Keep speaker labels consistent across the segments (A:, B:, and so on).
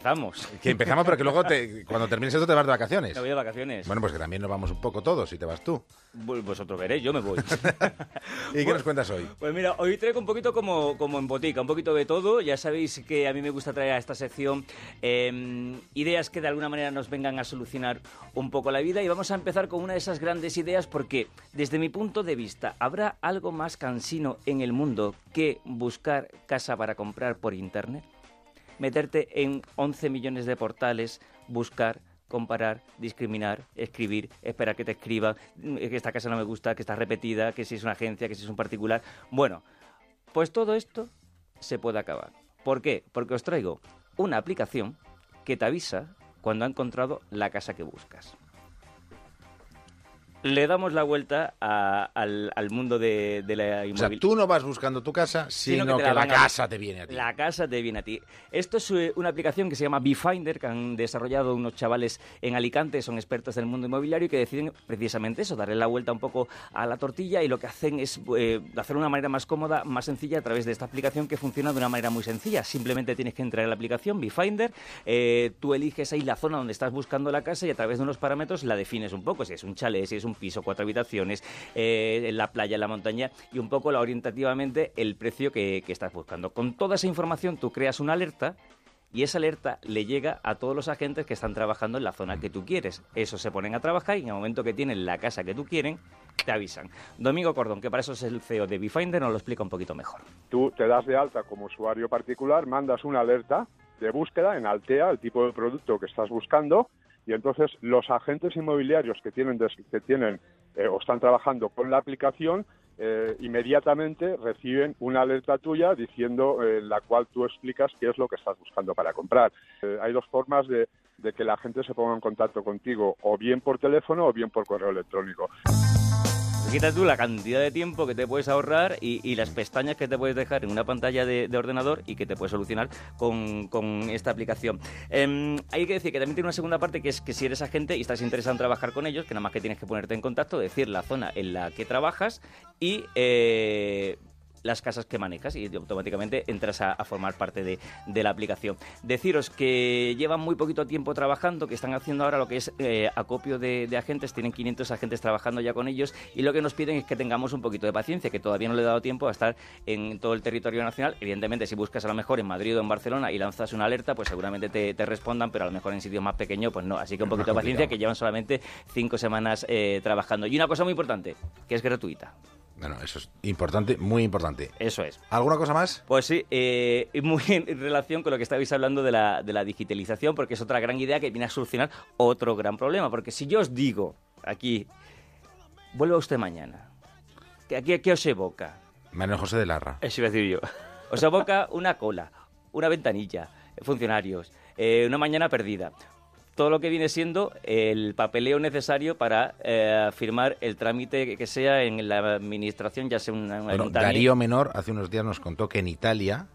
A: Empezamos.
B: Que empezamos, pero que luego te- cuando termines esto te vas de vacaciones.
A: Me voy de vacaciones.
B: Bueno, pues que también nos vamos un poco todos, si te vas tú.
A: Vosotros veréis, yo me voy.
B: ¿Y qué nos cuentas hoy?
A: Pues mira, hoy traigo un poquito como, como en botica, un poquito de todo. Ya sabéis que a mí me gusta traer a esta sección eh, ideas que de alguna manera nos vengan a solucionar un poco la vida. Y vamos a empezar con una de esas grandes ideas porque, desde mi punto de vista, ¿habrá algo más cansino en el mundo que buscar casa para comprar por Internet? Meterte en 11 millones de portales, buscar comparar, discriminar, escribir, esperar que te escriban, mm, que esta casa no me gusta, que está repetida, que si es una agencia, que si es un particular. Bueno, pues todo esto se puede acabar. ¿Por qué? Porque os traigo una aplicación que te avisa cuando ha encontrado la casa que buscas. Le damos la vuelta a- al, al mundo de, de la
B: O sea,
A: inmobiliaria.
B: tú no vas buscando tu casa, sino, que, la,
A: a-
B: casa te viene a ti.
A: La casa te viene a ti. Esto es eh, una aplicación que se llama Befinder, que han desarrollado unos chavales en Alicante, son expertos del mundo inmobiliario y que deciden precisamente eso, darle la vuelta un poco a la tortilla y lo que hacen es eh, hacerlo de una manera más cómoda, más sencilla a través de esta aplicación que funciona de una manera muy sencilla. Simplemente tienes que entrar en la aplicación Befinder, eh, tú eliges ahí la zona donde estás buscando la casa y a través de unos parámetros la defines un poco, si es un chalet, si es un piso, cuatro habitaciones, eh, en la playa, en la montaña y un poco la orientativamente el precio que, estás buscando. Con toda esa información tú creas una alerta y esa alerta le llega a todos los agentes que están trabajando en la zona que tú quieres. Esos se ponen a trabajar y en el momento que tienen la casa que tú quieren, te avisan. Domingo Cordón, que para eso es el CEO de Befinder, nos lo explica un poquito mejor.
C: Tú te das de alta como usuario particular, mandas una alerta de búsqueda en Altea, el tipo de producto que estás buscando, y entonces los agentes inmobiliarios que tienen, que tienen eh, o están trabajando con la aplicación eh, inmediatamente reciben una alerta tuya diciendo eh, la cual tú explicas qué es lo que estás buscando para comprar. Eh, hay dos formas de, de que la gente se ponga en contacto contigo, o bien por teléfono o bien por correo electrónico.
A: Te quitas tú la cantidad de tiempo que te puedes ahorrar y, las pestañas que te puedes dejar en una pantalla de, de ordenador y que te puedes solucionar con, con esta aplicación. Em, hay que decir que también tiene una segunda parte que es que si eres agente y estás interesado en trabajar con ellos, que nada más que tienes que ponerte en contacto, decir la zona en la que trabajas y... eh, las casas que manejas y automáticamente entras a, a formar parte de, de la aplicación. Deciros que llevan muy poquito tiempo trabajando, que están haciendo ahora lo que es eh, acopio de, de agentes, tienen 500 agentes trabajando ya con ellos y lo que nos piden es que tengamos un poquito de paciencia, que todavía no le he dado tiempo a estar en todo el territorio nacional. Evidentemente, si buscas a lo mejor en Madrid o en Barcelona y lanzas una alerta, pues seguramente te, te respondan, pero a lo mejor en sitios más pequeños, pues no. Así que un poquito de paciencia, que llevan solamente cinco semanas eh, trabajando. Y una cosa muy importante, que es gratuita.
B: Bueno, eso es importante, muy importante.
A: Eso es.
B: ¿Alguna cosa más?
A: Pues sí, eh, muy en relación con lo que estabais hablando de la, de la digitalización, porque es otra gran idea que viene a solucionar otro gran problema. Porque si yo os digo aquí, vuelva usted mañana, ¿qué, aquí, ¿qué os evoca?
B: Manuel José de Larra.
A: Eso iba a decir yo. Os evoca una cola, una ventanilla, funcionarios, eh, una mañana perdida. Todo lo que viene siendo el papeleo necesario para eh, firmar el trámite que- sea en la administración, ya sea una, una
B: Bueno, Darío Menor hace unos días nos contó que en Italia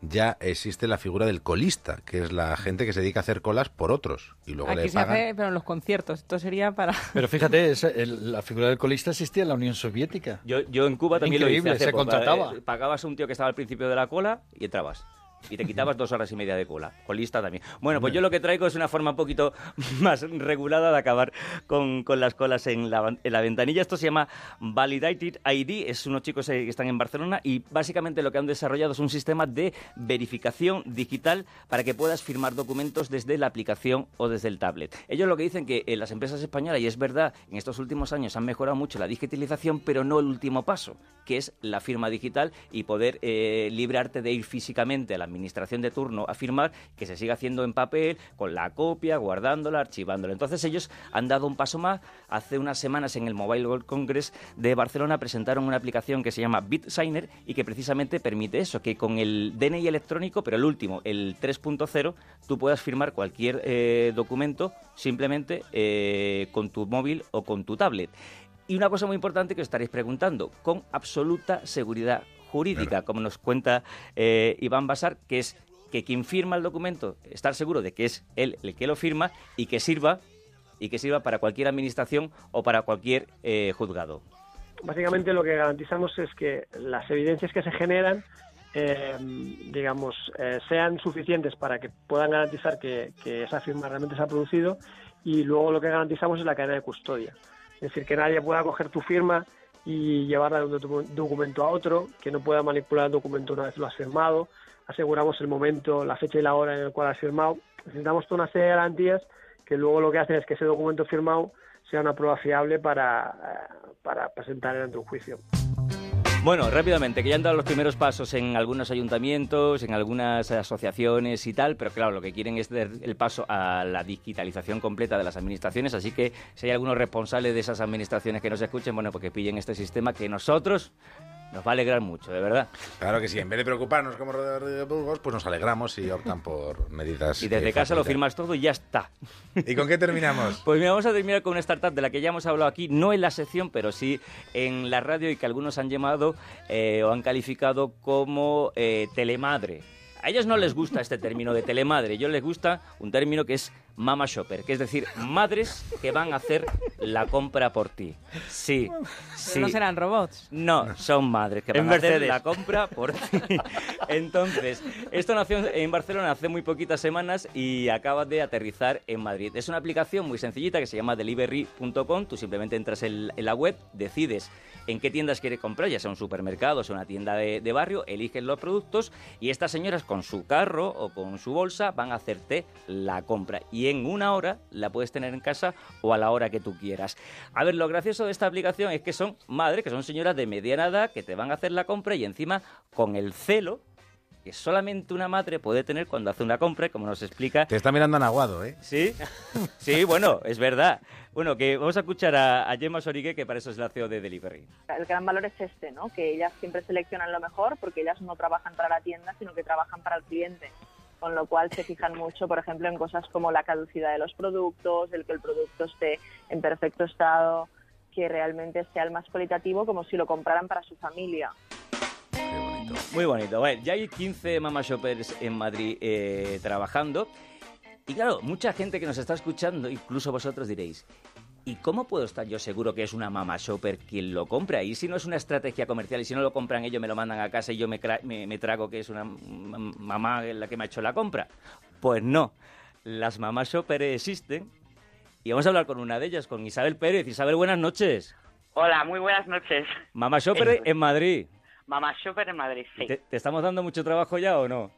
B: ya existe la figura del colista, que es la gente que se dedica a hacer colas por otros y luego
D: Aquí
B: le
D: se
B: pagan.
D: hace, pero en los conciertos. Esto sería para...
E: Pero fíjate, esa- el- la figura del colista existía en la Unión Soviética.
A: Yo, yo en Cuba también
E: Increíble,
A: lo hice hace
E: se
A: poco.
E: contrataba.
A: Eh, Pagabas a un tío que estaba al principio de la cola y entrabas. Y te quitabas dos horas y media de cola. Colista también. Bueno, pues yo lo que traigo es una forma un poquito más regulada de acabar con, con las colas en la, en la ventanilla. Esto se llama Validated ID. Es unos chicos eh, que están en Barcelona y básicamente lo que han desarrollado es un sistema de verificación digital para que puedas firmar documentos desde la aplicación o desde el tablet. Ellos lo que dicen que en las empresas españolas, y es verdad, en estos últimos años han mejorado mucho la digitalización, pero no el último paso, que es la firma digital y poder eh, librarte de ir físicamente a la administración de turno a firmar, que se siga haciendo en papel, con la copia, guardándola, archivándola. Entonces ellos han dado un paso más. Hace unas semanas en el Mobile World Congress de Barcelona presentaron una aplicación que se llama BitSigner y que precisamente permite eso, que con el DNI electrónico, pero el último, el 3.0, tú puedas firmar cualquier eh, documento simplemente eh, con tu móvil o con tu tablet. Y una cosa muy importante que os estaréis preguntando, con absoluta seguridad jurídica, como nos cuenta eh, Iván Basar, que es que quien firma el documento, estar seguro de que es él el que lo firma y que sirva y que sirva para cualquier administración o para cualquier eh, juzgado.
F: Básicamente lo que garantizamos es que las evidencias que se generan eh, digamos, eh, sean suficientes para que puedan garantizar que, que esa firma realmente se ha producido y luego lo que garantizamos es la cadena de custodia. Es decir, que nadie pueda coger tu firma y llevarla de un docu- documento a otro, que no pueda manipular el documento una vez lo has firmado, aseguramos el momento, la fecha y la hora en el cual has firmado. Necesitamos toda una serie de garantías que luego lo que hacen es que ese documento firmado sea una prueba fiable para, eh, para presentar ante un juicio.
A: Bueno, rápidamente, que ya han dado los primeros pasos en algunos ayuntamientos, en algunas asociaciones y tal, pero claro, lo que quieren es dar el paso a la digitalización completa de las administraciones, así que si hay algunos responsables de esas administraciones que nos escuchen, bueno, pues que pillen este sistema que nosotros nos va a alegrar mucho, de verdad.
B: Claro que sí, en vez de preocuparnos como Rodríguez Burgos, pues nos alegramos y optan por medidas.
A: Y desde casa lo firmas todo y ya está.
B: ¿Y con qué terminamos?
A: Pues mira, vamos a terminar con una startup de la que ya hemos hablado aquí, no en la sección, pero sí en la radio y que algunos han llamado eh, o han calificado como eh, telemadre. A ellos no les gusta este término de telemadre, ellos les gusta un término que es mama shopper, que es decir, madres que van a hacer la compra por ti. Sí, sí.
D: No serán robots.
A: No, son madres que van a hacer la compra por ti. Entonces, esto nació en Barcelona hace muy poquitas semanas y acaba de aterrizar en Madrid. Es una aplicación muy sencillita que se llama delivery.com. Tú simplemente entras en, la web, decides en qué tiendas quieres comprar, ya sea un supermercado o sea una tienda de, de barrio, eliges los productos y estas señoras con su carro o con su bolsa van a hacerte la compra. Y en una hora la puedes tener en casa o a la hora que tú quieras. A ver, lo gracioso de esta aplicación es que son madres, que son señoras de mediana edad, que te van a hacer la compra y encima con el celo que solamente una madre puede tener cuando hace una compra, como nos explica
B: Te está mirando Anaguado, ¿eh?
A: Sí, sí, bueno, es verdad. Bueno, que vamos a escuchar a, a Gemma Sorigue, que para eso es la CEO de Delivery.
G: El gran valor es este, ¿no? Que ellas siempre seleccionan lo mejor porque ellas no trabajan para la tienda, sino que trabajan para el cliente. Con lo cual se fijan mucho, por ejemplo, en cosas como la caducidad de los productos, el que el producto esté en perfecto estado, que realmente sea el más cualitativo, como si lo compraran para su familia.
B: Qué bonito.
A: Muy bonito. Bueno, ya hay 15 Mama Shoppers en Madrid eh, trabajando. Y claro, mucha gente que nos está escuchando, incluso vosotros diréis, ¿y cómo puedo estar yo seguro que es una Mama Shopper quien lo compra? Y si no es una estrategia comercial, y si no lo compran ellos, me lo mandan a casa y yo me, me- me trago que es una mamá la que me ha hecho la compra. Pues no, las Mama Shopper existen. Y vamos a hablar con una de ellas, con Isabel Pérez. Isabel, buenas noches.
H: Hola, muy buenas noches.
A: Mama Shopper en Madrid.
H: Mamá Shopper en Madrid, sí.
A: ¿Te, te estamos dando mucho trabajo ya o no?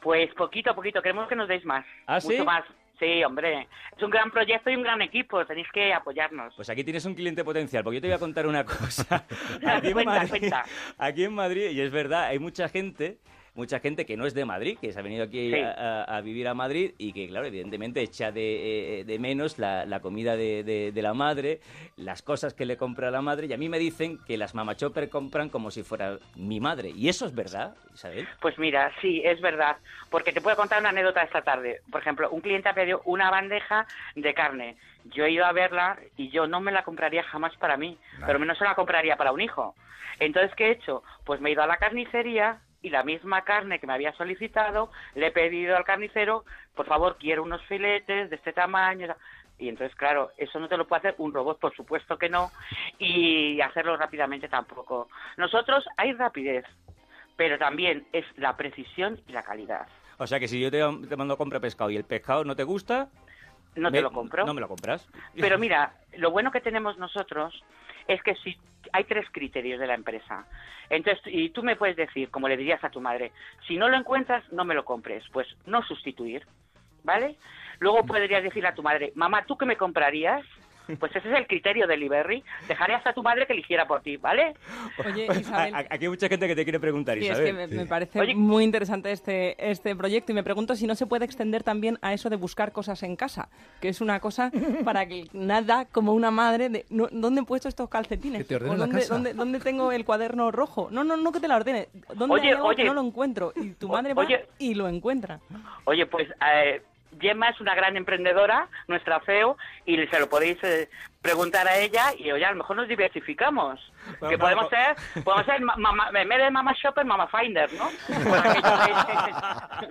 H: Pues poquito a poquito, queremos que nos deis más.
A: ¿Ah,
H: Mucho
A: sí?
H: más. Sí, hombre. Es un gran proyecto y un gran equipo, tenéis que apoyarnos.
A: Pues aquí tienes un cliente potencial, porque yo te voy a contar una cosa. Aquí en,
H: Cuenta,
A: Madrid,
H: cuenta.
A: aquí en Madrid, y es verdad, hay mucha gente, mucha gente que no es de Madrid, que se ha venido aquí
H: Sí.
A: a, a- a vivir a Madrid y que, claro, evidentemente echa de, eh, de menos la, la comida de, de- de la madre, las cosas que le compra la madre, y a mí me dicen que las Mama Chopper compran como si fuera mi madre. Y eso es verdad, Isabel.
H: Pues mira, sí, es verdad. Porque te puedo contar una anécdota esta tarde. Por ejemplo, un cliente ha pedido una bandeja de carne. Yo he ido a verla y yo no me la compraría jamás para mí, pero menos se la compraría para un hijo. Entonces, ¿qué he hecho? Pues me he ido a la carnicería y la misma carne que me había solicitado, le he pedido al carnicero, por favor, quiero unos filetes de este tamaño. Y entonces, claro, eso no te lo puede hacer un robot, por supuesto que no, y hacerlo rápidamente tampoco. Nosotros hay rapidez, pero también es la precisión y la calidad.
A: O sea que si yo te, te mando a comprar pescado y el pescado no te gusta,
H: No
A: me-
H: te lo compro.
A: No me lo compras.
H: Pero mira, lo bueno que tenemos nosotros es que si hay tres criterios de la empresa. Entonces, y tú me puedes decir, como le dirías a tu madre, si no lo encuentras, no me lo compres. Pues no sustituir, ¿vale? Luego podrías decirle a tu madre, mamá, ¿tú qué me comprarías? Pues ese es el criterio de Liberty. Dejarías a tu madre que eligiera por ti, ¿vale?
D: Oye, Isabel.
A: Aquí hay mucha gente que te quiere preguntar,
D: Sí, es
A: Isabel.
D: que me, me parece
H: Oye.
D: muy interesante este, este proyecto y me pregunto si no se puede extender también a eso de buscar cosas en casa, que es una cosa para que nada como una madre de no- ¿dónde he puesto estos calcetines?
E: Que te ordene
D: ¿O
E: la
D: dónde,
E: casa.
D: dónde- dónde tengo el cuaderno rojo? No, no, no que te la ordene. ¿Dónde
H: Oye,
D: hay algo que
H: oye.
D: no lo encuentro? Y tu madre va
H: oye.
D: y lo encuentra.
H: Oye, pues eh, Gemma es una gran emprendedora, nuestra feo, y se lo podéis eh, preguntar a ella y oye, a lo mejor nos diversificamos.
A: Bueno,
H: que podemos ser, podemos ser ma- ma- en vez de Mama Shopper, Mama Finder, ¿no?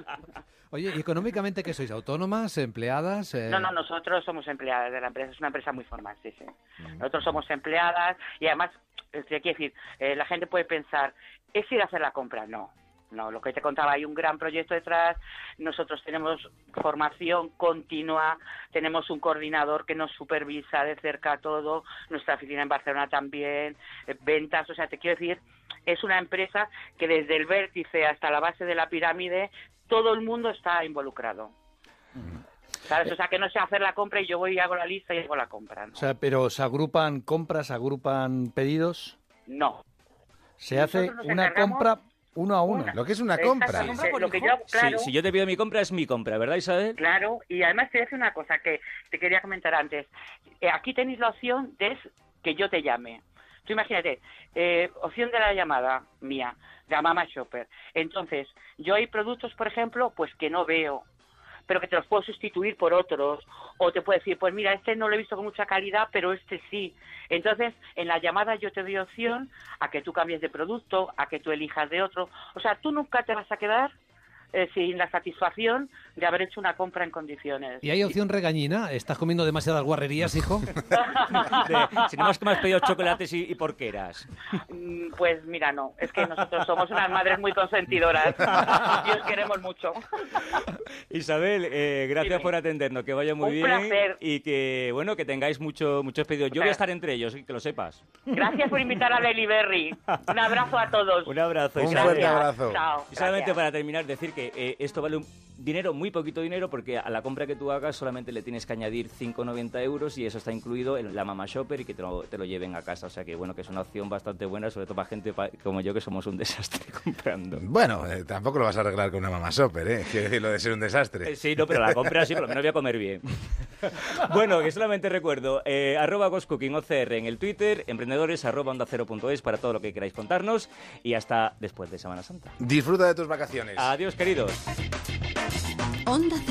I: Oye, ¿y económicamente qué sois? ¿Autónomas? ¿Empleadas? Eh,
H: No, no, nosotros somos empleadas de la empresa, es una empresa muy formal, sí, sí.
I: Mm.
H: Nosotros somos empleadas y además, decir, eh, la gente puede pensar, ¿es ir a hacer la compra? No. No, lo que te contaba, hay un gran proyecto detrás. Nosotros tenemos formación continua, tenemos un coordinador que nos supervisa de cerca todo, nuestra oficina en Barcelona también, eh, ventas, o sea, te quiero decir, es una empresa que desde el vértice hasta la base de la pirámide, todo el mundo está involucrado. ¿Sabes? O sea, que no sé hacer la compra y yo voy y hago la lista y hago la compra.
E: O sea, pero ¿se agrupan compras, agrupan pedidos?
H: No.
E: Se hace
H: Nosotros
E: una compra uno a uno.
B: Lo que es una compra.
H: Exactamente, lo que yo- claro,
A: Si, si yo te pido mi compra, es mi compra, ¿verdad, Isabel?
H: Claro, y además te voy a decir una cosa que te quería comentar antes. Eh, aquí tenéis la opción de que yo te llame. Tú imagínate, eh, opción de la llamada mía, de Mama Shopper. Entonces, yo hay productos, por ejemplo, pues que no veo, pero que te los puedo sustituir por otros. O te puedo decir, pues mira, este no lo he visto con mucha calidad, pero este sí. Entonces, en la llamada yo te doy opción a que tú cambies de producto, a que tú elijas de otro. O sea, tú nunca te vas a quedar eh, sin la satisfacción de haber hecho una compra en condiciones.
I: ¿Y hay opción regañina? ¿Estás comiendo demasiadas guarrerías, hijo?
A: De, si no más que me has pedido chocolates y, y porqueras.
H: Mm, Pues mira, no, es que nosotros somos unas madres muy consentidoras y os queremos mucho.
A: Isabel, eh, gracias
H: Dime.
A: por atendernos, que vaya muy
H: Un
A: bien
H: placer.
A: y que bueno que tengáis mucho, muchos pedidos. Yo voy a estar entre ellos, que lo sepas.
H: Gracias por invitar a Lely Berry. Un abrazo a todos.
A: Un abrazo.
B: Un
A: Isabel.
B: fuerte abrazo.
H: Chao.
A: Y solamente
H: gracias.
A: para terminar, decir que eh, esto vale un dinero, muy poquito dinero, porque a la compra que tú hagas solamente le tienes que añadir 5,90 euros y eso está incluido en la Mama Shopper y que te lo, te lo lleven a casa. O sea que bueno, que es una opción bastante buena, sobre todo para gente pa- como yo que somos un desastre comprando.
B: Bueno, eh, tampoco lo vas a arreglar con una mamá shopper, ¿eh? Quiero decir, lo de ser un desastre.
A: Eh, Sí, no, pero la compra sí, por lo menos voy a comer bien. bueno, que solamente recuerdo, eh, arroba Ghost-Cooking OCR en el Twitter, emprendedores arroba onda cero punto es para todo lo que queráis contarnos y hasta después de Semana Santa.
B: Disfruta de tus vacaciones.
A: Adiós, queridos.
J: Onda